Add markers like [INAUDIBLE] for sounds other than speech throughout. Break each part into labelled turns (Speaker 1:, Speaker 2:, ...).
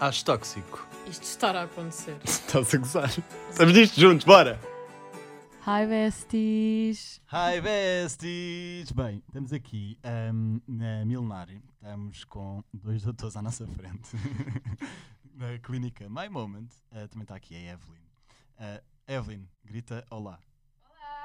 Speaker 1: Acho tóxico.
Speaker 2: Isto estará a acontecer. [LAUGHS]
Speaker 1: Estás a gozar. Estamos nisto juntos, bora!
Speaker 2: Hi, besties!
Speaker 1: Hi, besties! Bem, estamos aqui ahm, na Milnari. Estamos com dois doutores à nossa frente. [LAUGHS] na clínica My Moment. Ah, também está aqui a Evelyn. Ah, Evelyn, grita olá.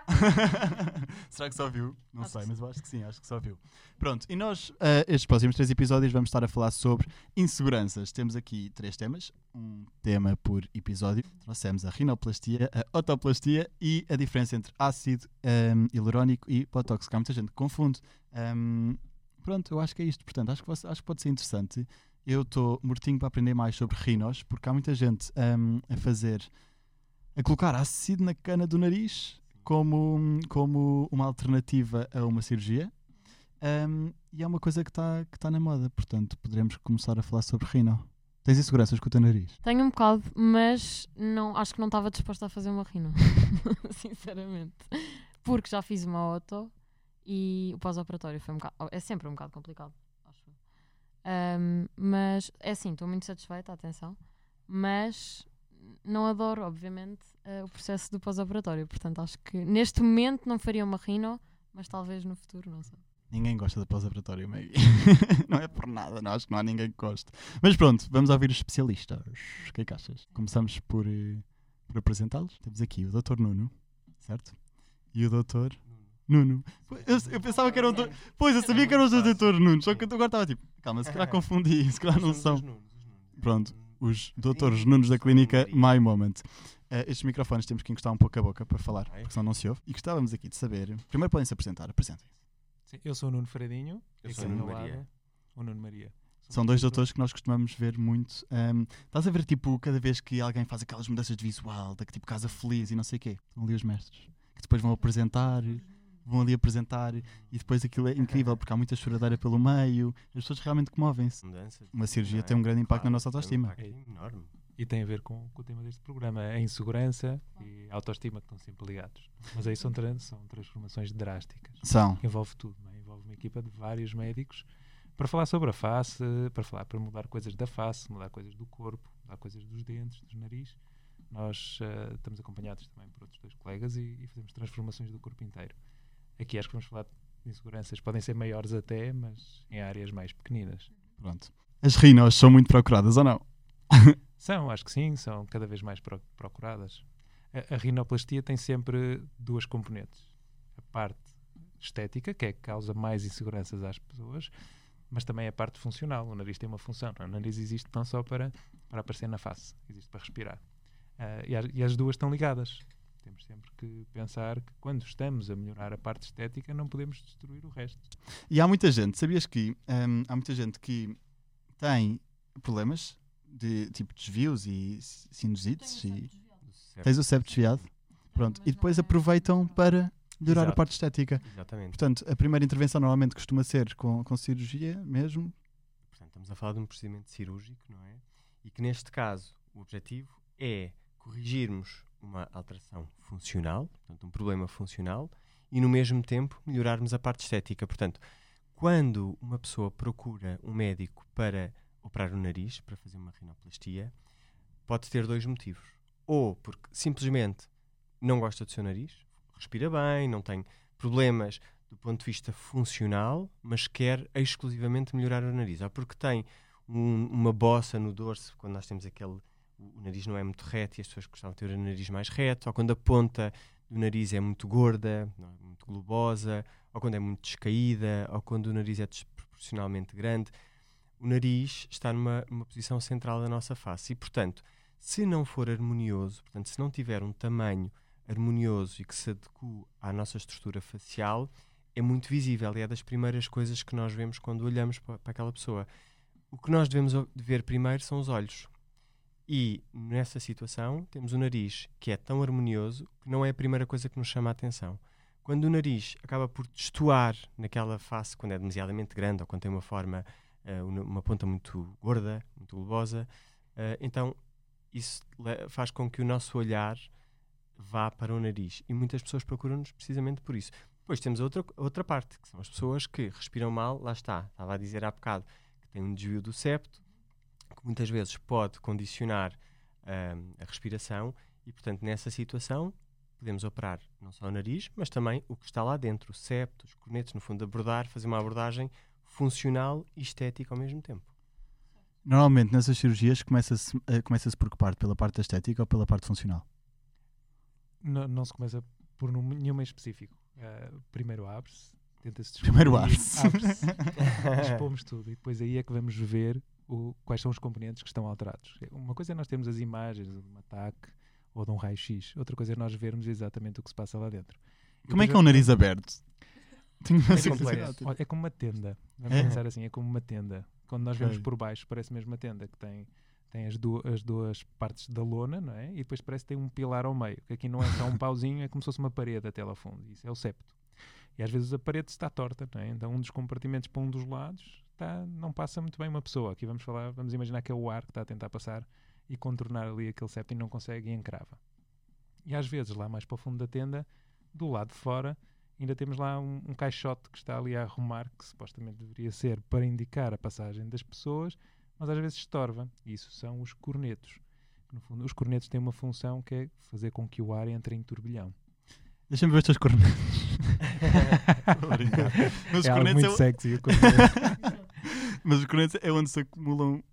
Speaker 1: [LAUGHS] Será que só viu? Não
Speaker 2: Acho
Speaker 1: sei, mas eu acho que sim, acho que só viu. Pronto, e nós, ah, estes próximos três episódios, vamos estar a falar sobre inseguranças. Temos aqui três temas, um tema por episódio. Trouxemos a rinoplastia, a otoplastia e a diferença entre ácido ahm, hialurónico e botox, que há muita gente que confunde. Ahm, pronto, eu acho que é isto. Portanto, acho que, acho que pode ser interessante. Eu estou mortinho para aprender mais sobre rinos, porque há muita gente ahm, a fazer, a colocar ácido na cana do nariz como, como uma alternativa a uma cirurgia. Ahm, e é uma coisa que está que tá na moda, portanto, poderemos começar a falar sobre rino. Tens inseguranças com o teu nariz?
Speaker 2: Tenho um bocado, mas não, acho que não estava disposta a fazer uma rino. [LAUGHS] Sinceramente. Porque já fiz uma auto e o pós-operatório foi um bocado. É sempre um bocado complicado, acho. Ahm, mas é assim, estou muito satisfeita, atenção. Mas não adoro, obviamente, eh, o processo do pós-operatório. Portanto, acho que neste momento não faria uma rino, mas talvez no futuro, não sei.
Speaker 1: Ninguém gosta de pós-operatório, Maggie. [LAUGHS] não é por nada, não, acho que não há ninguém que goste. Mas pronto, vamos ouvir os especialistas. O que é que achas? Começamos por, eh, por apresentá-los. Temos aqui o Dr. Nuno, certo? E o Dr. Nuno. Eu, eu pensava que era o. Pois, eu sabia que era o Dr. Nuno, só que eu agora estava tipo, calma, se calhar confundi, se calhar não são. Pronto, os doutores Nunos da clínica My Moment. Eh, estes microfones temos que encostar um pouco a boca para falar, porque senão não se ouve. E gostávamos aqui de saber. Primeiro podem se apresentar, apresentem-se.
Speaker 3: Sim, eu sou o Nuno Fradinho.
Speaker 4: Eu sou o Nuno Maria.
Speaker 3: O Nuno Maria.
Speaker 1: São dois doutores que nós costumamos ver muito. Ahm, estás a ver, tipo, cada vez que alguém faz aquelas mudanças de visual, da que tipo Casa Feliz e não sei o quê. Estão ali os mestres. Que depois vão apresentar, vão ali apresentar e depois aquilo é incrível porque há muita choradeira pelo meio. As pessoas realmente comovem-se. Uma cirurgia
Speaker 4: é?
Speaker 1: tem um grande impacto na
Speaker 4: Claro,
Speaker 1: nossa
Speaker 4: tem um
Speaker 1: autoestima.
Speaker 4: impacto enorme.
Speaker 3: E tem a ver com, com o tema deste programa, a insegurança e a autoestima que estão sempre ligados. Mas aí são, tran- são transformações drásticas.
Speaker 1: São.
Speaker 3: Envolve tudo, não é? envolve uma equipa de vários médicos para falar sobre a face, para falar para mudar coisas da face, mudar coisas do corpo, mudar coisas dos dentes, dos nariz. Nós eh, estamos acompanhados também por outros dois colegas e, e fazemos transformações do corpo inteiro. Aqui acho que vamos falar de inseguranças, podem ser maiores até, mas em áreas mais pequeninas.
Speaker 1: Pronto. As rinos são muito procuradas ou não? [LAUGHS]
Speaker 3: São, acho que sim, são cada vez mais pro- procuradas. A, a rinoplastia tem sempre duas componentes. A parte estética, que é que causa mais inseguranças às pessoas, mas também a parte funcional. O nariz tem uma função. é? O nariz existe não só para, para aparecer na face, existe para respirar. Ah, e, as, e as duas estão ligadas. Temos sempre que pensar que quando estamos a melhorar a parte estética, não podemos destruir o resto.
Speaker 1: E há muita gente, sabias que hum, há muita gente que tem problemas de tipo desvios e sinusites e tens o septo desviado. Pronto. E depois aproveitam para melhorar a
Speaker 4: Exato.
Speaker 1: parte estética.
Speaker 4: Exatamente.
Speaker 1: Portanto, a primeira intervenção normalmente costuma ser com, com cirurgia mesmo.
Speaker 4: Portanto, estamos a falar de um procedimento cirúrgico, não é? E que neste caso o objetivo é corrigirmos uma alteração funcional, portanto, um problema funcional, e no mesmo tempo melhorarmos a parte estética. Portanto, quando uma pessoa procura um médico para operar o nariz, para fazer uma rinoplastia, pode ter dois motivos. Ou porque simplesmente não gosta do seu nariz, respira bem, não tem problemas do ponto de vista funcional, mas quer exclusivamente melhorar o nariz. Ou porque tem um- uma bossa no dorso, quando nós temos aquele. O, nariz não é muito reto e as pessoas gostavam de ter o nariz mais reto, ou quando a ponta do nariz é muito gorda, é? muito globosa, ou quando é muito descaída, ou quando o nariz é desproporcionalmente grande. O nariz está numa, numa posição central da nossa face e, portanto, se não for harmonioso, portanto, se não tiver um tamanho harmonioso e que se adeque à nossa estrutura facial, é muito visível e é das primeiras coisas que nós vemos quando olhamos para, aquela pessoa. O que nós devemos ver primeiro são os olhos. E nessa situação temos o nariz que é tão harmonioso que não é a primeira coisa que nos chama a atenção. Quando o nariz acaba por destoar naquela face, quando é demasiadamente grande ou quando tem uma forma, eh, uma ponta muito gorda, muito globosa, eh, então isso faz com que o nosso olhar vá para o nariz. E muitas pessoas procuram-nos precisamente por isso. Depois temos a outra, outra parte, que são as pessoas que respiram mal, lá está, estava a dizer há bocado, que tem um desvio do septo, muitas vezes pode condicionar ahm, a respiração e, portanto, nessa situação podemos operar não só o nariz, mas também o que está lá dentro, o septo, os cornetos, no fundo, abordar, fazer uma abordagem funcional e estética ao mesmo tempo.
Speaker 1: Normalmente nessas cirurgias começa-se eh, começa-se por que parte? Pela parte da estética ou pela parte funcional?
Speaker 3: Não, não se começa por nenhuma em específico. Ah, primeiro abre-se, tenta-se
Speaker 1: Primeiro
Speaker 3: descobrir,
Speaker 1: abre-se.
Speaker 3: abre-se, [LAUGHS] expomos tudo e depois aí é que vamos ver o- quais são os componentes que estão alterados. Uma coisa é nós termos as imagens de um ataque ou de um raio-x, outra coisa é nós vermos exatamente o que se passa lá dentro. E
Speaker 1: Como é que é um nariz aberto? [LAUGHS] Tenho uma.
Speaker 3: Olha, é como uma tenda. Vamos
Speaker 1: É?
Speaker 3: pensar assim, é como uma tenda. Quando nós vemos
Speaker 1: Ok.
Speaker 3: por baixo, parece mesmo uma tenda que tem, tem as, du- as duas partes da lona, não é? E depois parece que tem um pilar ao meio. Que aqui não é só um pauzinho, é como se fosse uma parede até lá fundo. Isso é o septo. E às vezes a parede está torta, não é? Então um dos compartimentos para um dos lados está, não passa muito bem uma pessoa. Aqui vamos falar, vamos imaginar que é o ar que está a tentar passar e contornar ali aquele septo e não consegue e encrava. E às vezes, lá mais para o fundo da tenda, do lado de fora, ainda temos lá um, um caixote que está ali a arrumar, que supostamente deveria ser para indicar a passagem das pessoas, mas às vezes estorva. E isso são os cornetos. No fundo, os cornetos têm uma função que é fazer com que o ar entre em turbilhão.
Speaker 1: Deixa-me ver os teus cornetos. [LAUGHS] [LAUGHS]
Speaker 3: É algo
Speaker 1: cornetos
Speaker 3: muito
Speaker 1: é,
Speaker 3: sexy. [LAUGHS]
Speaker 1: mas os cornetos é onde se acumulam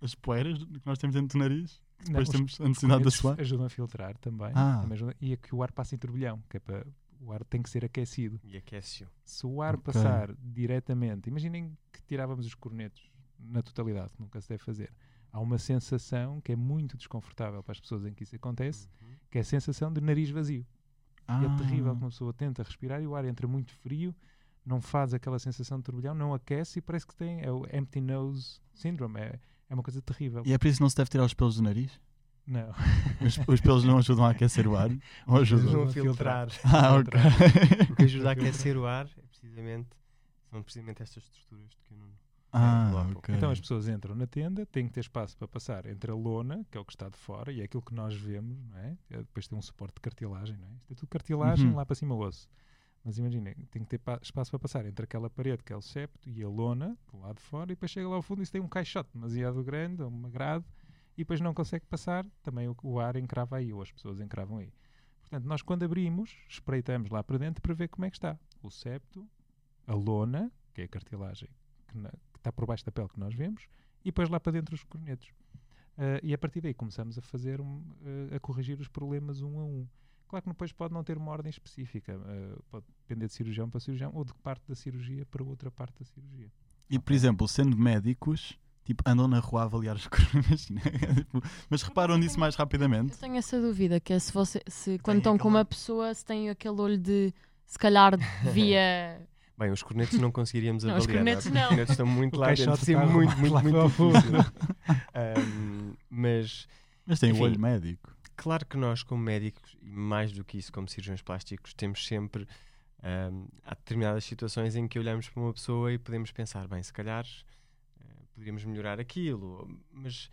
Speaker 1: as poeiras que nós temos dentro do nariz.
Speaker 3: Não,
Speaker 1: Depois
Speaker 3: os
Speaker 1: temos a necessidade de suar.
Speaker 3: ajudam a filtrar também.
Speaker 1: Ah.
Speaker 3: também ajudam- e a que o ar passe em turbilhão, que é para o ar tem que ser aquecido.
Speaker 4: E aquece-o.
Speaker 3: Se o ar
Speaker 1: Ok.
Speaker 3: passar diretamente, imaginem que tirávamos os cornetos na totalidade, que nunca se deve fazer. Há uma sensação que é muito desconfortável para as pessoas em que isso acontece, que é a sensação de nariz vazio. E é
Speaker 1: Ah.
Speaker 3: terrível que uma pessoa tenta respirar e o ar entra muito frio, não faz aquela sensação de turbilhão, não aquece e parece que tem é o empty nose syndrome. É, é uma coisa terrível.
Speaker 1: E é por isso que não se deve tirar os pelos do nariz?
Speaker 3: Não. [LAUGHS]
Speaker 1: Os, os pelos não ajudam a aquecer o ar? Ou ajudam?
Speaker 4: Ajudam a
Speaker 3: a filtrar.
Speaker 1: Ah, ok. [LAUGHS]
Speaker 4: O que ajuda a aquecer o ar é precisamente, são precisamente estas estruturas que eu não.
Speaker 1: Ah,
Speaker 4: Logo.
Speaker 1: ok.
Speaker 3: Então as pessoas entram na tenda, têm que ter espaço para passar entre a lona, que é o que está de fora, e é aquilo que nós vemos, não é? É, Depois tem um suporte de cartilagem, não é? Isto é tudo cartilagem,
Speaker 1: Uhum.
Speaker 3: lá para cima o osso. Mas imaginem, tem que ter pa- espaço para passar entre aquela parede que é o septo e a lona, do lado de fora, e depois chega lá ao fundo e tem um caixote demasiado grande, ou uma grade, e depois não consegue passar, também o, o ar encrava aí, ou as pessoas encravam aí. Portanto, nós quando abrimos, espreitamos lá para dentro para ver como é que está. O septo, a lona, que é a cartilagem que, na- que está por baixo da pele que nós vemos, e depois lá para dentro os cornetos. Ah, e a partir daí começamos a fazer, um, ah, a corrigir os problemas um a um. Claro que depois pode não ter uma ordem específica, ah, pode depender de cirurgião para cirurgião ou de parte da cirurgia para outra parte da cirurgia.
Speaker 1: E, por exemplo, sendo médicos, tipo, andam na rua a avaliar os cornetos, né? Tipo, mas reparam nisso mais rapidamente.
Speaker 2: Eu tenho essa dúvida, que é se você, se quando estão com uma pessoa, se tem aquele olho de se calhar devia. [LAUGHS]
Speaker 4: Bem, os cornetos não conseguiríamos [LAUGHS]
Speaker 2: Não, os
Speaker 4: avaliar.
Speaker 2: cornetos
Speaker 4: Os
Speaker 2: não.
Speaker 4: cornetos estão muito lá dentro. Sim, muito, muito, muito
Speaker 3: fundo.
Speaker 4: difícil. [LAUGHS] Ahm, mas
Speaker 1: Mas tem o olho médico.
Speaker 4: Claro que nós, como médicos, e mais do que isso, como cirurgiões plásticos, temos sempre. ahm, há determinadas situações em que olhamos para uma pessoa e podemos pensar, bem, se calhar eh, poderíamos melhorar aquilo, mas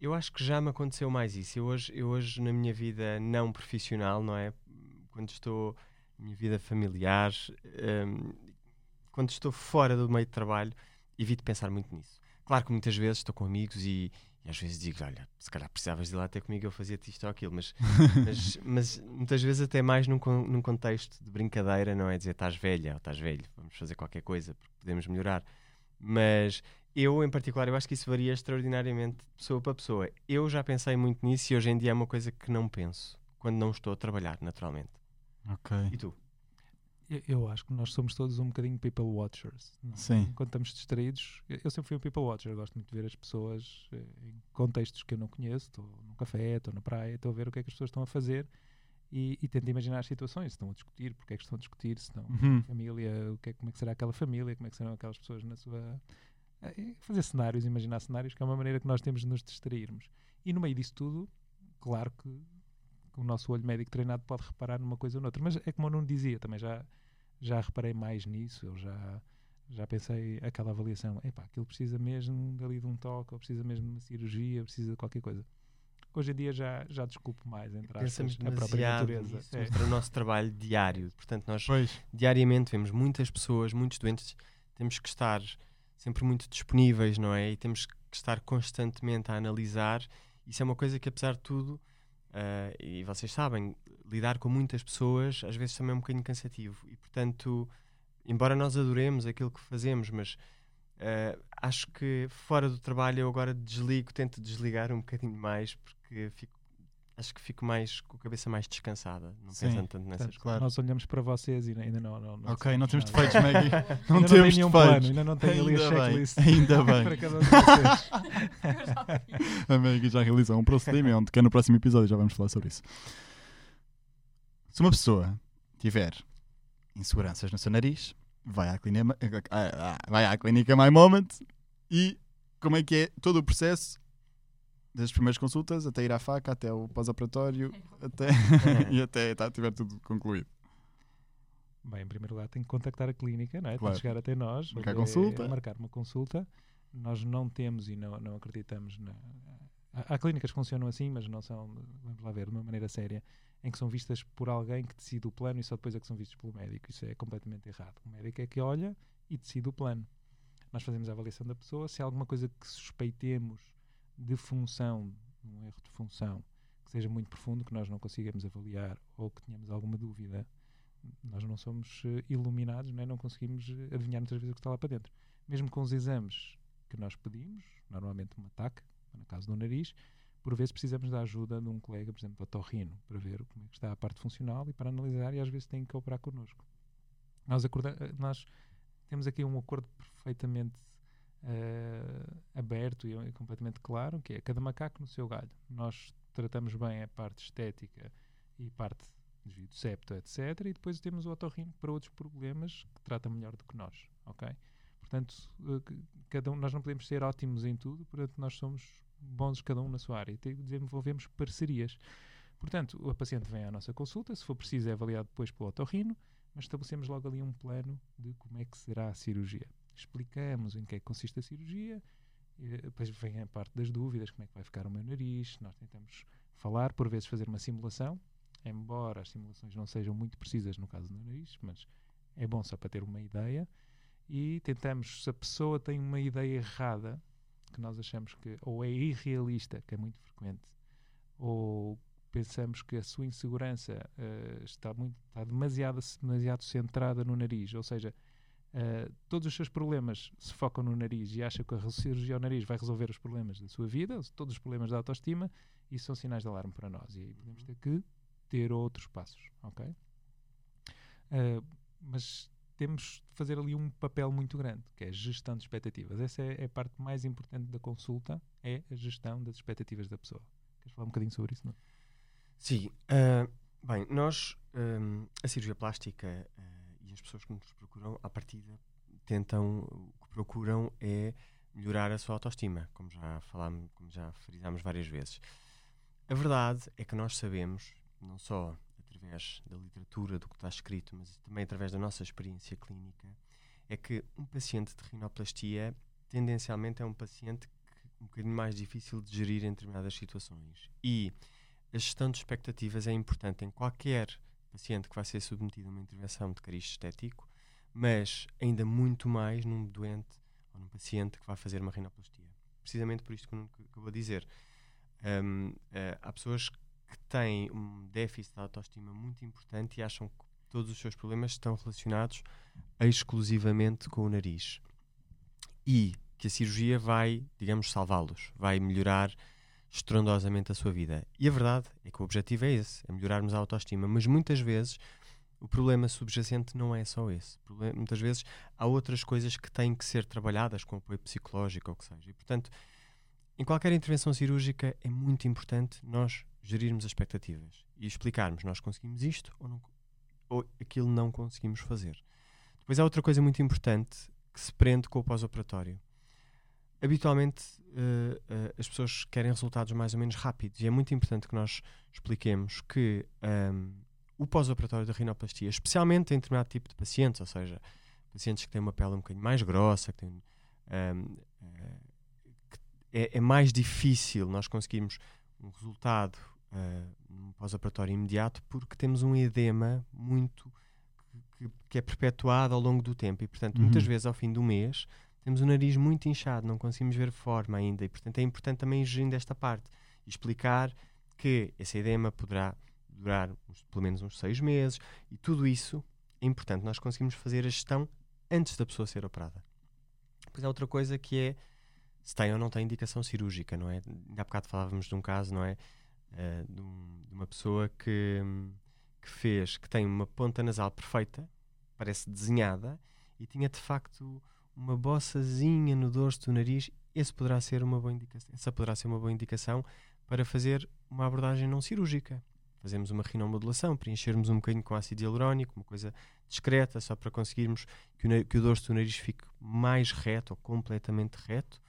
Speaker 4: eu acho que já me aconteceu mais isso. Eu hoje, eu hoje, na minha vida não profissional, não é? Quando estou na minha vida familiar, ahm, quando estou fora do meio de trabalho, evito pensar muito nisso. Claro que muitas vezes estou com amigos e, e às vezes digo, olha, se calhar precisavas de ir lá ter comigo, eu fazia-te isto ou aquilo, mas, [LAUGHS] mas, mas muitas vezes até mais num, num contexto de brincadeira, não é dizer estás velha ou estás velho, vamos fazer qualquer coisa porque podemos melhorar. Mas eu, em particular, eu acho que isso varia extraordinariamente de pessoa para pessoa. Eu já pensei muito nisso e hoje em dia é uma coisa que não penso quando não estou a trabalhar, naturalmente.
Speaker 1: Ok.
Speaker 4: E tu?
Speaker 3: Eu, acho que nós somos todos um bocadinho people watchers. não é?
Speaker 1: Sim.
Speaker 3: Quando estamos distraídos, eu sempre fui um people watcher. Gosto muito de ver as pessoas eh, em contextos que eu não conheço. Estou num café, estou na praia, estou a ver o que é que as pessoas estão a fazer e, e tento imaginar as situações. Se estão a discutir, porque é que estão a discutir, se estão
Speaker 1: Uhum.
Speaker 3: família, o que é, como é que será aquela família, como é que serão aquelas pessoas na sua. eh, Fazer cenários, imaginar cenários, que é uma maneira que nós temos de nos distrairmos. E no meio disso tudo, claro que o nosso olho médico treinado pode reparar numa coisa ou noutra. Mas é como eu não dizia, também já, já reparei mais nisso, eu já, já pensei aquela avaliação, epá, aquilo precisa mesmo dali de um toque, ou precisa mesmo de uma cirurgia, precisa de qualquer coisa. Hoje em dia já, já desculpo mais, entre
Speaker 4: Pensamos
Speaker 3: na própria natureza.
Speaker 4: nisso,
Speaker 3: É.
Speaker 4: para o nosso trabalho diário. Portanto, nós
Speaker 1: Pois.
Speaker 4: diariamente vemos muitas pessoas, muitos doentes, temos que estar sempre muito disponíveis, não é? E temos que que estar constantemente a analisar. Isso é uma coisa que, apesar de tudo, uh, e vocês sabem, lidar com muitas pessoas às vezes também é um bocadinho cansativo. E, portanto, embora nós adoremos aquilo que fazemos, mas uh, acho que fora do trabalho eu agora desligo, tento desligar um bocadinho mais, porque fico acho que fico mais com a cabeça mais descansada, não
Speaker 1: Sim,
Speaker 4: pensando tanto nessas
Speaker 1: Portanto, claro.
Speaker 3: Nós olhamos para vocês e ainda não. não, não
Speaker 1: Ok, não temos
Speaker 3: nada.
Speaker 1: defeitos, Maggie. [LAUGHS] Não
Speaker 3: Ainda não
Speaker 1: temos
Speaker 3: nenhum plano, ainda não tenho ali a
Speaker 1: bem,
Speaker 3: checklist.
Speaker 1: ainda [LAUGHS] bem.
Speaker 3: para cada um de vocês. [LAUGHS]
Speaker 1: A Maggie já realizou um procedimento que é no próximo episódio, já vamos falar sobre isso. Se uma pessoa tiver inseguranças no seu nariz, vai à clínica, vai à clínica My Moment e como é que é todo o processo das primeiras consultas até ir à faca, até o pós-operatório até, [LAUGHS] e até tá, tiver tudo concluído.
Speaker 3: Bem, em primeiro lugar, tem que contactar a clínica, não é?
Speaker 1: Claro.
Speaker 3: Tem que chegar até nós,
Speaker 1: Marcar
Speaker 3: é-
Speaker 1: consulta.
Speaker 3: marcar uma consulta. Nós não temos e não, não acreditamos na. Há, há clínicas que funcionam assim, mas não são, vamos lá ver, de uma maneira séria, em que são vistas por alguém que decide o plano e só depois é que são vistos pelo médico. Isso é completamente errado. O médico é que olha e decide o plano. Nós fazemos a avaliação da pessoa. Se há alguma coisa que suspeitemos de função, um erro de função, que seja muito profundo, que nós não consigamos avaliar ou que tenhamos alguma dúvida, nós não somos eh, iluminados, não, é? não conseguimos eh, adivinhar muitas vezes o que está lá para dentro. Mesmo com os exames que nós pedimos, normalmente uma TAC, no caso do nariz, por vezes precisamos da ajuda de um colega, por exemplo, otorrino, para ver como é que está a parte funcional e para analisar e às vezes tem que operar connosco. Nós, acorda- eh, nós temos aqui um acordo perfeitamente eh, aberto e completamente claro, que é cada macaco no seu galho. Nós tratamos bem a parte estética e parte de septo, etc. E depois temos o otorrino para outros problemas que trata melhor do que nós, ok? Portanto, eh, cada um, nós não podemos ser ótimos em tudo, portanto nós somos bons cada um na sua área e desenvolvemos parcerias. Portanto, o paciente vem à nossa consulta, se for preciso é avaliado depois pelo otorrino, mas estabelecemos logo ali um plano de como é que será a cirurgia. Explicamos em que é que consiste a cirurgia, e depois vem a parte das dúvidas, como é que vai ficar o meu nariz, nós tentamos falar, por vezes fazer uma simulação, embora as simulações não sejam muito precisas no caso do nariz, mas é bom só para ter uma ideia, e tentamos, se a pessoa tem uma ideia errada, que nós achamos que ou é irrealista, que é muito frequente, ou pensamos que a sua insegurança eh, está, muito, está demasiado, demasiado centrada no nariz, ou seja, eh, todos os seus problemas se focam no nariz e acha que a cirurgia ao nariz vai resolver os problemas da sua vida, todos os problemas da autoestima, isso são sinais de alarme para nós. E aí podemos ter que ter outros passos, ok? Eh, mas temos de fazer ali um papel muito grande, que é a gestão de expectativas. Essa é, é a parte mais importante da consulta, é a gestão das expectativas da pessoa. Queres falar um bocadinho sobre isso? Não?
Speaker 4: Sim. ah, bem, nós, ahm, a cirurgia plástica as pessoas que nos procuram, à partida, tentam, o que procuram é melhorar a sua autoestima, como já falámos, como já frisámos várias vezes. A verdade é que nós sabemos, não só através da literatura, do que está escrito, mas também através da nossa experiência clínica, é que um paciente de rinoplastia tendencialmente é um paciente que, um bocadinho mais difícil de gerir em determinadas situações. E a gestão de expectativas é importante em qualquer paciente que vai ser submetido a uma intervenção de cariz estético, mas ainda muito mais num doente ou num paciente que vai fazer uma rinoplastia. Precisamente por isto que eu eu vou dizer. Hum, eh, há pessoas que têm um déficit de autoestima muito importante e acham que todos os seus problemas estão relacionados exclusivamente com o nariz. E que a cirurgia vai, digamos, salvá-los, vai melhorar estrondosamente a sua vida. E a verdade é que o objetivo é esse, é melhorarmos a autoestima, mas muitas vezes o problema subjacente não é só esse. Proble- Muitas vezes há outras coisas que têm que ser trabalhadas com apoio psicológico ou o que seja. E, portanto, em qualquer intervenção cirúrgica é muito importante nós gerirmos as expectativas e explicarmos nós conseguimos isto ou, não, ou aquilo não conseguimos fazer. Depois há outra coisa muito importante que se prende com o pós-operatório. Habitualmente eh, eh, as pessoas querem resultados mais ou menos rápidos e é muito importante que nós expliquemos que ahm, o pós-operatório da rinoplastia, especialmente em determinado tipo de pacientes, ou seja, pacientes que têm uma pele um bocadinho mais grossa, que têm, ahm, eh, que é, é mais difícil nós conseguirmos um resultado num pós-operatório imediato porque temos um edema muito que, que é perpetuado ao longo do tempo e portanto
Speaker 1: Uhum.
Speaker 4: muitas vezes ao fim do mês temos o nariz muito inchado, não conseguimos ver forma ainda, e portanto é importante também ir gerindo esta parte explicar que esse edema poderá durar uns- pelo menos uns seis meses, e tudo isso é importante nós conseguimos fazer a gestão antes da pessoa ser operada. Depois há outra coisa que é se tem ou não tem indicação cirúrgica, não é? Há bocado falávamos de um caso, não é? Eh, de, de uma pessoa que, que fez, que tem uma ponta nasal perfeita, parece desenhada, e tinha de facto uma boçazinha no dorso do nariz. Esse poderá ser uma boa indicação, essa poderá ser uma boa indicação para fazer uma abordagem não cirúrgica. Fazemos uma rinomodulação, preenchermos um bocadinho com ácido hialurónico, uma coisa discreta, só para conseguirmos que o, que o dorso do nariz fique mais reto ou completamente reto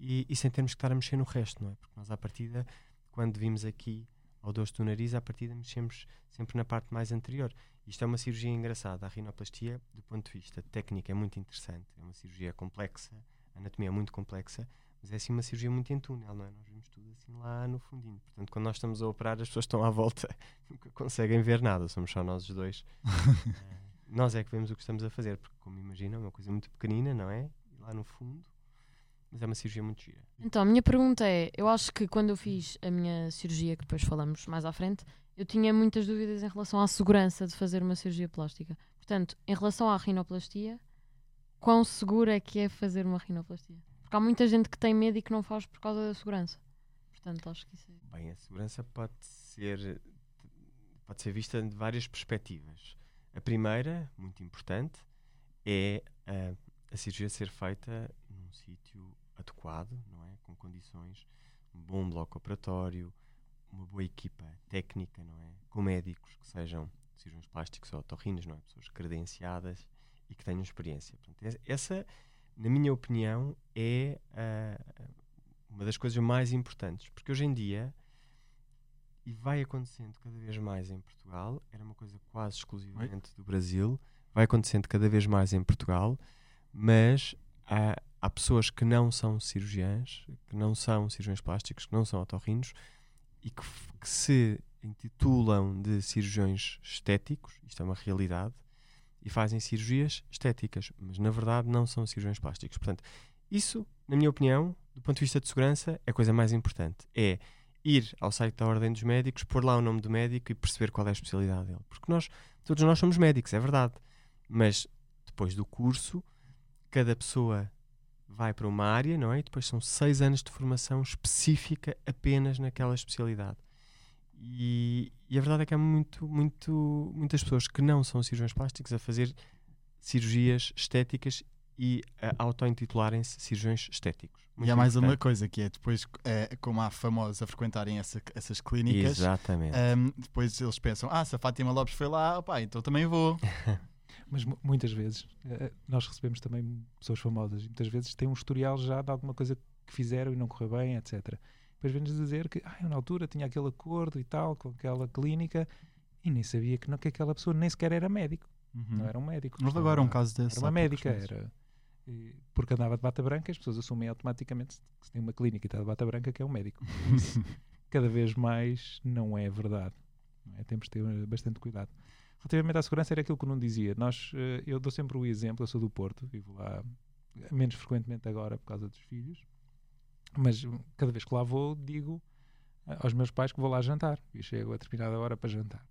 Speaker 4: e, e sem termos que estar a mexer no resto, não é? Porque nós, à partida, quando vimos aqui ao dorso do nariz, à partida mexemos sempre na parte mais anterior. Isto é uma cirurgia engraçada. A rinoplastia, do ponto de vista técnico, é muito interessante. É uma cirurgia complexa, a anatomia é muito complexa, mas é assim uma cirurgia muito em túnel, não é? Nós vemos tudo assim lá no fundinho. Portanto, quando nós estamos a operar, as pessoas estão à volta, [LAUGHS] nunca conseguem ver nada, somos só nós os dois. [LAUGHS] Eh, nós é que vemos o que estamos a fazer, porque, como imaginam, é uma coisa muito pequenina, não é? E lá no fundo, mas é uma cirurgia muito gira.
Speaker 2: Então, a minha pergunta é: eu acho que quando eu fiz a minha cirurgia, que depois falamos mais à frente, eu tinha muitas dúvidas em relação à segurança de fazer uma cirurgia plástica. Portanto, em relação à rinoplastia, quão seguro é que é fazer uma rinoplastia? Porque há muita gente que tem medo e que não faz por causa da segurança. Portanto, acho que isso é.
Speaker 4: Bem, a segurança pode ser, pode ser vista de várias perspectivas. A primeira, muito importante, é a, a cirurgia ser feita num sítio adequado, não é? Com condições, um bom bloco operatório, uma boa equipa técnica, não é? Com médicos que sejam cirurgiões plásticos ou otorrinos, não é? Pessoas credenciadas e que tenham experiência. Portanto, es- essa, na minha opinião, é a- uma das coisas mais importantes, porque hoje em dia e vai acontecendo cada vez mais em Portugal, era uma coisa quase exclusivamente do Brasil, vai acontecendo cada vez mais em Portugal, mas há, há pessoas que não são cirurgiãs, que não são cirurgiões plásticos, que não são otorrinos e que, que se intitulam de cirurgiões estéticos, isto é uma realidade, e fazem cirurgias estéticas, mas na verdade não são cirurgiões plásticos. Portanto, isso, na minha opinião, do ponto de vista de segurança, é a coisa mais importante. É ir ao site da Ordem dos Médicos, pôr lá o nome do médico e perceber qual é a especialidade dele. Porque nós, todos nós somos médicos, é verdade. Mas depois do curso, cada pessoa vai para uma área, não é? E depois são seis anos de formação específica apenas naquela especialidade. E, e a verdade é que há muito, muito, muitas pessoas que não são cirurgiões plásticos a fazer cirurgias estéticas e a auto-intitularem-se cirurgiões estéticos.
Speaker 1: E
Speaker 4: Muito
Speaker 1: há mais uma coisa que é depois, é, como há famosos a frequentarem essa- essas clínicas, ahm, depois eles pensam: ah, se a Fátima Lopes foi lá, opá, então também vou. [LAUGHS]
Speaker 3: Mas mu- muitas vezes eh, nós recebemos também pessoas famosas e muitas vezes têm um historial já de alguma coisa que fizeram e não correu bem, etc. Depois vem-nos dizer que ah, eu na altura tinha aquele acordo e tal com aquela clínica e nem sabia que, não, que aquela pessoa nem sequer era médico.
Speaker 1: Uhum.
Speaker 3: Não era um médico.
Speaker 1: Houve agora um caso desse.
Speaker 3: Era uma médica, era. e- Porque andava de bata branca, as pessoas assumem automaticamente que se tem uma clínica e está de bata branca que é um médico. [LAUGHS] Cada vez mais não é verdade. não é? Temos de ter eh, bastante cuidado. Relativamente à segurança, era aquilo que não dizia. Nós, eh, eu dou sempre o exemplo, eu sou do Porto, vivo lá menos frequentemente agora por causa dos filhos, mas cada vez que lá vou, digo eh, aos meus pais que vou lá jantar e chego a determinada hora para jantar.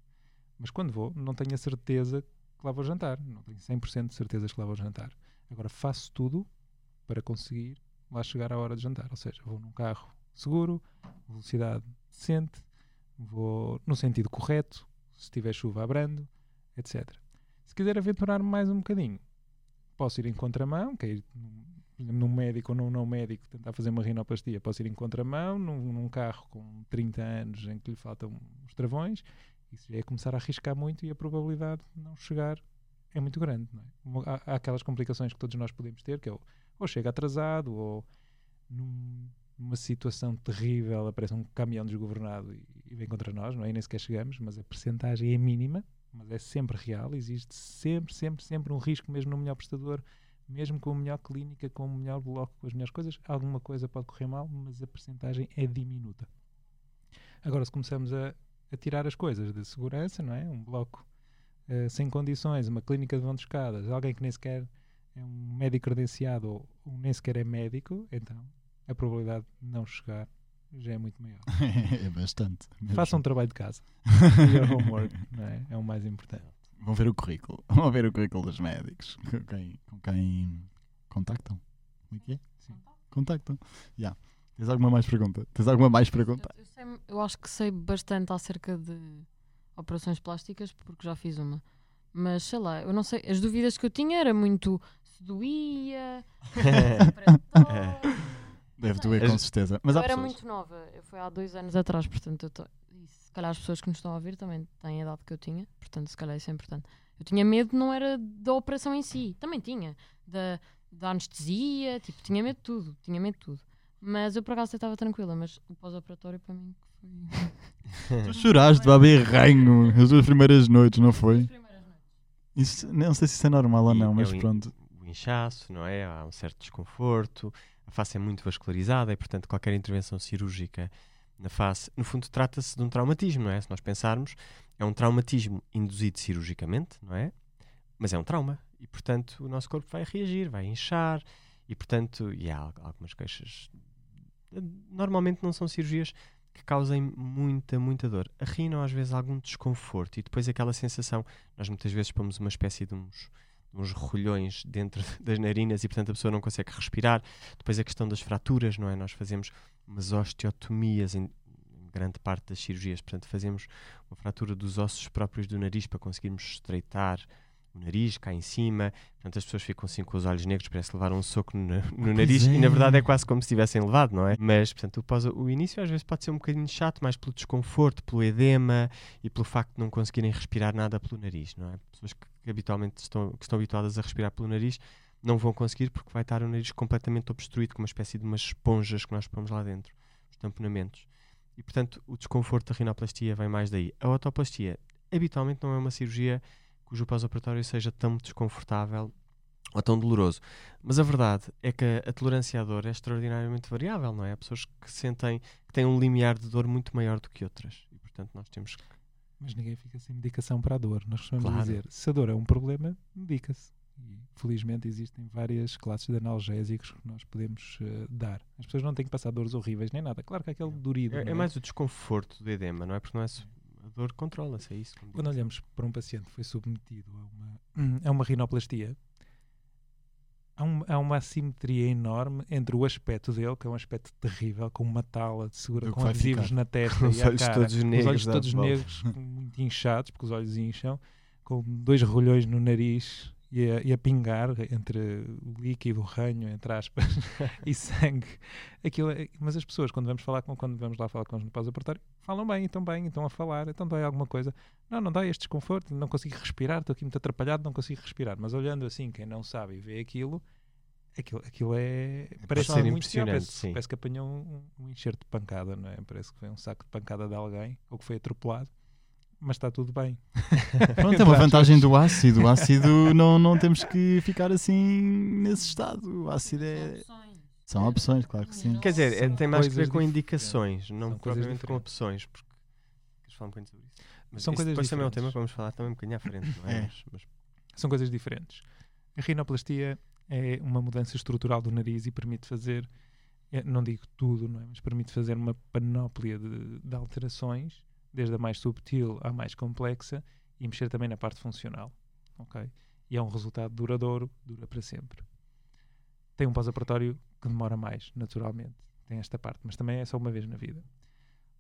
Speaker 3: Mas quando vou, não tenho a certeza que lá vou jantar, não tenho 100% de certezas que lá vou jantar. Agora faço tudo para conseguir lá chegar à hora de jantar, ou seja, vou num carro seguro, velocidade decente, vou no sentido correto, se tiver chuva abrando, etc. Se quiser aventurar-me mais um bocadinho, posso ir em contramão, que é num, médico ou num não médico tentar fazer uma rinoplastia, posso ir em contramão, num, num carro com 30 anos em que lhe faltam os travões, isso é começar a arriscar muito e a probabilidade de não chegar é muito grande. É? Há, há aquelas complicações que todos nós podemos ter, que é o, ou chega atrasado, ou num- numa situação terrível aparece um caminhão desgovernado e, e vem contra nós, não é? E nem sequer chegamos, mas a percentagem é mínima, mas é sempre real, existe sempre, sempre, sempre um risco, mesmo no melhor prestador, mesmo com a melhor clínica, com o melhor bloco, com as melhores coisas, alguma coisa pode correr mal, mas a percentagem é diminuta. Agora, se começamos a, a tirar as coisas de segurança, não é? Um bloco eh, sem condições, uma clínica de vão de escadas, alguém que nem sequer é um médico credenciado ou, ou nem sequer é médico, então a probabilidade de não chegar já é muito maior. [LAUGHS]
Speaker 1: é bastante. mesmo.
Speaker 3: Façam um trabalho de casa. [LAUGHS] Your homework, não é? É o mais importante.
Speaker 1: Vão ver o currículo. [LAUGHS] Vão ver o currículo dos médicos. Com quem, com quem contactam. Como é que é?
Speaker 3: Sim.
Speaker 1: Contactam. Já. Tens alguma mais pergunta? Tens alguma mais pergunta?
Speaker 2: Eu, sei- eu acho que sei bastante acerca de operações plásticas porque já fiz uma. Mas sei lá, eu não sei. As dúvidas que eu tinha era muito se doía, operatório.
Speaker 1: Deve doer com certeza. Mas
Speaker 2: eu era
Speaker 1: pessoas.
Speaker 2: muito nova, eu foi há dois anos atrás, portanto, eu tô, se calhar as pessoas que nos estão a ouvir também têm a idade que eu tinha, portanto, se calhar isso é importante. Eu tinha medo, não era da operação em si, também tinha, da, da anestesia, tipo, tinha medo de tudo, tinha medo de tudo. Mas eu por acaso estava tranquila, mas o pós-operatório para mim foi. [LAUGHS]
Speaker 1: Tu choraste, babi ranho, as duas primeiras noites, não foi?
Speaker 2: As primeiras noites.
Speaker 1: Isso, não sei se isso é normal ou não, mas pronto.
Speaker 4: Inchaço, não é? Há um certo desconforto, a face é muito vascularizada e, portanto, qualquer intervenção cirúrgica na face, no fundo, trata-se de um traumatismo, não é? Se nós pensarmos, é um traumatismo induzido cirurgicamente, não é? Mas é um trauma e, portanto, o nosso corpo vai reagir, vai inchar e, portanto, e há al- algumas queixas. Normalmente não são cirurgias que causem muita, muita dor. A rino, às vezes, algum desconforto e depois aquela sensação. Nós muitas vezes pomos uma espécie de uns uns rolhões dentro [LAUGHS] das narinas e portanto a pessoa não consegue respirar. Depois a questão das fraturas, não é? Nós fazemos umas osteotomias em, grande parte das cirurgias, portanto fazemos uma fratura dos ossos próprios do nariz para conseguirmos estreitar o nariz cá em cima. Portanto as pessoas ficam assim com os olhos negros, parece levar um soco no, no nariz e na
Speaker 1: é.
Speaker 4: verdade é quase como se tivessem levado, não é? Mas portanto o, pós, o início às vezes pode ser um bocadinho chato, mais pelo desconforto, pelo edema e pelo facto de não conseguirem respirar nada pelo nariz, não é? Pessoas que, que habitualmente estão, que estão habituadas a respirar pelo nariz não vão conseguir porque vai estar o nariz completamente obstruído com uma espécie de umas esponjas que nós pomos lá dentro, os tamponamentos. E portanto o desconforto da rinoplastia vem mais daí. A otoplastia habitualmente não é uma cirurgia cujo pós-operatório seja tão desconfortável ou tão doloroso. Mas a verdade é que a tolerância à dor é extraordinariamente variável, não é? Há pessoas que sentem que têm um limiar de dor muito maior do que outras. E portanto nós temos que
Speaker 3: Mas ninguém fica sem medicação para a dor. Nós costumamos
Speaker 4: Claro.
Speaker 3: dizer, se a dor é um problema, medica-se. E felizmente existem várias classes de analgésicos que nós podemos eh, dar. As pessoas não têm que passar dores horríveis nem nada. Claro que aquele dorido.
Speaker 4: É,
Speaker 3: não
Speaker 4: é mais o desconforto do edema, não é? Porque não é a dor controla-se, é isso.
Speaker 3: Quando olhamos para um paciente que foi submetido a uma, [CLEARS THROAT] a uma rinoplastia, há, um- há uma assimetria enorme entre o aspecto dele, que é um aspecto terrível, com uma tala de segura, com adesivos na [LAUGHS] testa
Speaker 4: Com os
Speaker 3: e à
Speaker 4: olhos
Speaker 3: cara,
Speaker 4: todos
Speaker 3: com os
Speaker 4: negros
Speaker 3: olhos todos negros, muito inchados, porque os olhos incham, com dois rolhões no nariz e a, e a pingar entre líquido, ranho, entre aspas, [LAUGHS] e sangue. Aquilo é- mas as pessoas, quando vamos falar com, quando vamos lá falar com eles no pós-operatório, falam bem, estão bem, estão a falar, então dói alguma coisa. Não, não dói este desconforto, não consigo respirar, estou aqui muito atrapalhado, não consigo respirar. Mas olhando assim, quem não sabe e vê aquilo, aquilo, aquilo é. parece
Speaker 1: ser
Speaker 3: muito pior,
Speaker 4: impressionante,
Speaker 3: parece, parece que apanhou um, um enxerto de pancada, não é? Parece que foi um saco de pancada de alguém ou que foi atropelado, mas está tudo bem. [LAUGHS]
Speaker 1: Pronto, é uma vantagem do ácido. O ácido não, não temos que ficar assim nesse estado. O ácido é.
Speaker 2: Opções.
Speaker 1: São opções, claro que sim.
Speaker 4: Quer dizer, é- tem mais que ver com
Speaker 3: diferentes.
Speaker 4: indicações, não
Speaker 3: São coisas
Speaker 4: propriamente com
Speaker 3: diferentes.
Speaker 4: opções. Porque... Queres falar um bocadinho sobre isso? Mas
Speaker 3: São coisas
Speaker 4: depois também é um tema
Speaker 3: diferentes.
Speaker 4: que vamos falar também um bocadinho à frente, não é?
Speaker 1: É.
Speaker 4: Mas- mas
Speaker 3: São coisas diferentes. A rinoplastia é uma mudança estrutural do nariz e permite fazer, eh, não digo tudo, não é? mas permite fazer uma panóplia de, de alterações, desde a mais subtil à mais complexa, e mexer também na parte funcional. ok? E é um resultado duradouro, dura para sempre. Tem um pós-operatório que demora mais, naturalmente. Tem esta parte, mas também é só uma vez na vida.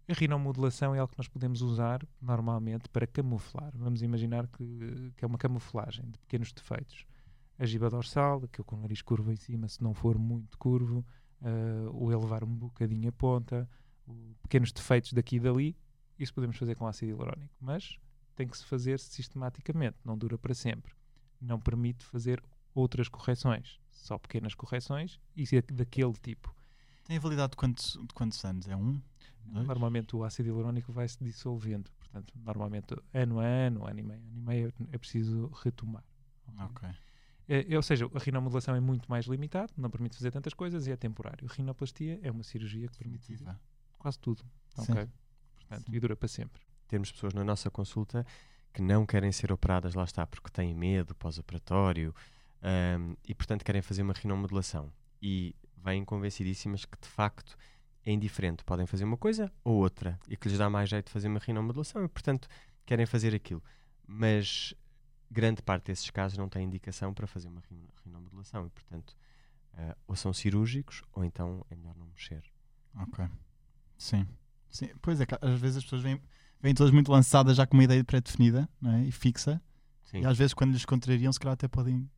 Speaker 3: A rinomodulação é algo que nós podemos usar normalmente para camuflar. Vamos imaginar que, que é uma camuflagem de pequenos defeitos. A giba dorsal, aquele com o nariz curvo em cima, se não for muito curvo, o elevar um bocadinho a ponta, pequenos defeitos daqui e dali, isso podemos fazer com ácido hialurónico. Mas tem que se fazer sistematicamente, não dura para sempre. Não permite fazer outras correções, só pequenas correções e se- daquele tipo.
Speaker 1: Tem a validade de quantos, de quantos anos? É um? Dois?
Speaker 3: Normalmente o ácido hialurónico vai se dissolvendo. Portanto, normalmente ano a ano, ano e meio, ano e meio é- é preciso retomar. ok?
Speaker 1: Ok.
Speaker 3: É, ou seja, a rinomodulação é muito mais limitado, não permite fazer tantas coisas e é temporário. A rinoplastia é uma cirurgia que permite quase tudo.
Speaker 1: Sim.
Speaker 3: ok? E dura para sempre.
Speaker 4: temos pessoas na nossa consulta que não querem ser operadas, lá está, porque têm medo pós-operatório, Ahm, e portanto querem fazer uma rinomodulação e vêm convencidíssimas que de facto é indiferente, podem fazer uma coisa ou outra e que lhes dá mais jeito de fazer uma rinomodulação e portanto querem fazer aquilo. Mas grande parte desses casos não tem indicação para fazer uma rino- rinomodulação e portanto ah, ou são cirúrgicos ou então é melhor não mexer.
Speaker 1: Ok. Sim. Sim. Pois é, às vezes as pessoas vêm, vêm todas muito lançadas já com uma ideia pré-definida é? e fixa.
Speaker 4: Sim.
Speaker 1: E às vezes quando lhes contrariam, se calhar até podem.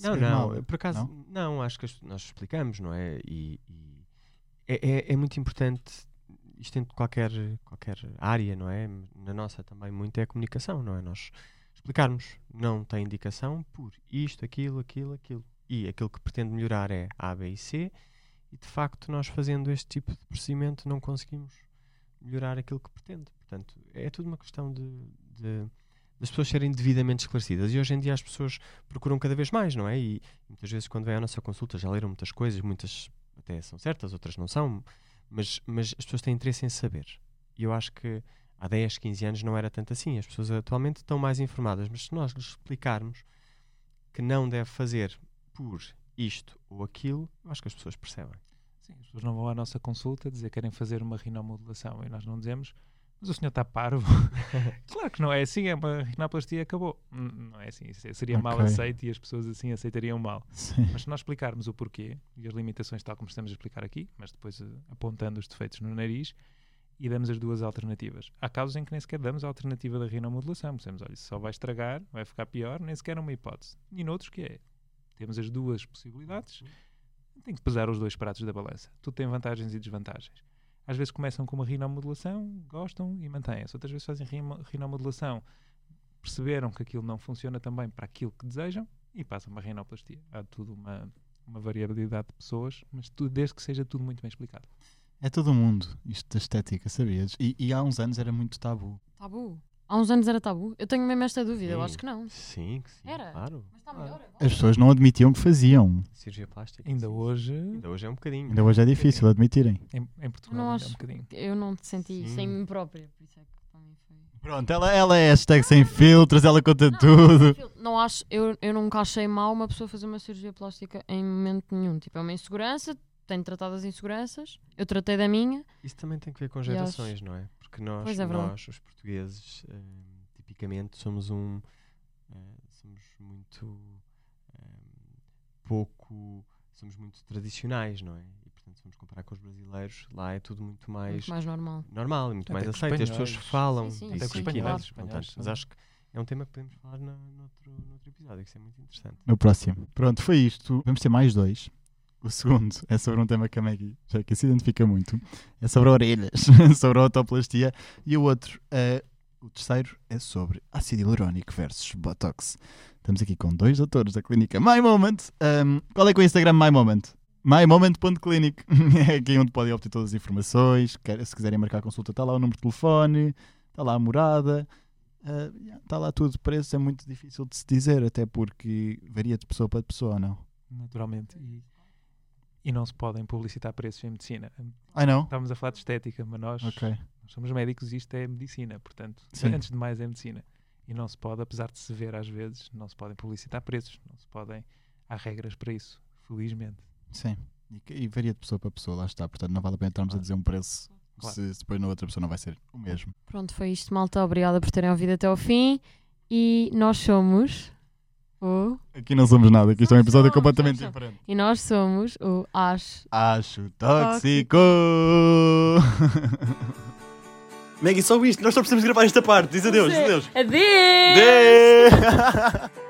Speaker 4: Não, não,
Speaker 1: mal.
Speaker 4: por acaso,
Speaker 1: Não?
Speaker 4: não, acho que nós explicamos, não é? E, e é, é- é muito importante, isto em qualquer, qualquer área, não é? Na nossa também muito é a comunicação, não é? Nós explicarmos, não tem indicação por isto, aquilo, aquilo, aquilo. E aquilo que pretende melhorar é A, B e C, e de facto nós fazendo este tipo de procedimento não conseguimos melhorar aquilo que pretende. Portanto, é tudo uma questão de, de- pessoas serem devidamente esclarecidas. E hoje em dia as pessoas procuram cada vez mais, não é? E muitas vezes quando vêm à nossa consulta já leram muitas coisas, muitas até são certas, outras não são, mas, mas as pessoas têm interesse em saber. E eu acho que há 10, 15 anos não era tanto assim. As pessoas atualmente estão mais informadas, mas se nós lhes explicarmos que não deve fazer por isto ou aquilo, eu acho que as pessoas percebem.
Speaker 3: Sim, as pessoas não vão à nossa consulta dizer que querem fazer uma rinomodulação e nós não dizemos, mas o senhor está parvo. [LAUGHS] claro que não é assim, é uma rinoplastia acabou. Não é assim, seria mal
Speaker 1: Ok.
Speaker 3: aceito e as pessoas assim aceitariam mal.
Speaker 1: Sim.
Speaker 3: Mas se nós explicarmos o porquê e as limitações tal como estamos a explicar aqui, mas depois eh, apontando os defeitos no nariz e damos as duas alternativas. Há casos em que nem sequer damos a alternativa da rinomodulação. Dizemos, olha, só vai estragar, vai ficar pior, nem sequer é uma hipótese. E noutros que é, temos as duas possibilidades, tem que pesar os dois pratos da balança. Tudo tem vantagens e desvantagens. Às vezes começam com uma rinomodulação, gostam e mantêm-se. Outras vezes fazem rinomodulação, perceberam que aquilo não funciona também para aquilo que desejam e passam uma rinoplastia. Há tudo uma, uma variabilidade de pessoas, mas tudo, desde que seja tudo muito bem explicado.
Speaker 1: É todo o mundo, isto da estética, sabias? E, e há uns anos era muito tabu.
Speaker 2: Tabu. Há uns anos era tabu. Eu tenho mesmo esta dúvida, eu acho que não.
Speaker 4: Sim, que sim,
Speaker 2: Era?
Speaker 4: claro.
Speaker 2: Mas está melhor agora.
Speaker 1: As pessoas não admitiam que faziam.
Speaker 4: Cirurgia plástica.
Speaker 3: Ainda hoje,
Speaker 4: Ainda hoje é um bocadinho.
Speaker 1: Ainda hoje é difícil admitirem.
Speaker 3: em, em Portugal,
Speaker 2: Não
Speaker 3: ainda é um bocadinho.
Speaker 2: Eu não te senti
Speaker 4: Sim.
Speaker 2: sem mim própria, por isso é que para mim foi.
Speaker 1: Pronto, ela, ela é hashtag sem filtros, ela conta
Speaker 2: Não,
Speaker 1: tudo.
Speaker 2: Não acho, eu, eu nunca achei mal uma pessoa fazer uma cirurgia plástica em momento nenhum. Tipo, é uma insegurança, tenho tratado as inseguranças, eu tratei da minha.
Speaker 4: Isso também tem que ver com gerações, não é? Porque nós,
Speaker 2: é
Speaker 4: nós os portugueses, eh, tipicamente, somos um. eh, somos muito. eh, pouco. somos muito tradicionais, não é? E portanto, se vamos comparar com os brasileiros, lá é tudo muito mais.
Speaker 2: Muito mais normal.
Speaker 4: normal e muito
Speaker 3: Até
Speaker 4: mais aceito. As pessoas falam
Speaker 2: Sim, sim,
Speaker 4: disso
Speaker 2: Até com
Speaker 3: espanhóis,
Speaker 4: não
Speaker 3: espanhóis
Speaker 4: mas acho que é um tema que podemos falar na, noutro, noutro episódio, que isso é muito interessante.
Speaker 1: No próximo. Pronto, foi isto. Vamos ter mais dois. O segundo é sobre um tema que a Maggie já que se identifica muito. É sobre orelhas, [LAUGHS] sobre a otoplastia. E o outro, é, o terceiro, é sobre ácido hialurónico versus Botox. Estamos aqui com dois doutores da clínica My Moment. Um, qual é que é o Instagram My Moment? mymoment.clinic [LAUGHS] é aqui onde podem obter todas as informações. Se quiserem marcar consulta, está lá o número de telefone, está lá a morada. Yeah, está lá tudo. Preço é muito difícil de se dizer, até porque varia de pessoa para pessoa, não?
Speaker 3: Naturalmente. E, e não se podem publicitar preços em medicina.
Speaker 1: Ai não?
Speaker 3: Estávamos a falar de estética, mas nós,
Speaker 1: Ok.
Speaker 3: nós somos médicos e isto é medicina, portanto,
Speaker 1: Sim. [LAUGHS]
Speaker 3: antes de mais é medicina. E não se pode, apesar de se ver às vezes, não se podem publicitar preços, não se podem. Há regras para isso, felizmente.
Speaker 1: Sim. E, e varia de pessoa para pessoa, lá está. Portanto, não vale a pena estarmos a
Speaker 3: Claro.
Speaker 1: dizer um preço
Speaker 3: Claro.
Speaker 1: se, se depois na outra pessoa não vai ser o mesmo.
Speaker 2: Pronto, foi isto, malta. Obrigada por terem ouvido até ao fim. E nós somos o.
Speaker 1: Aqui não somos nada, aqui isto é um episódio
Speaker 2: somos,
Speaker 1: completamente
Speaker 2: somos,
Speaker 1: diferente.
Speaker 2: E nós somos o Acho.
Speaker 1: Acho tóxico!
Speaker 5: Maggie, só isto, nós só precisamos gravar esta parte. Diz adeus, diz adeus.
Speaker 2: Adeus!
Speaker 1: Adeus!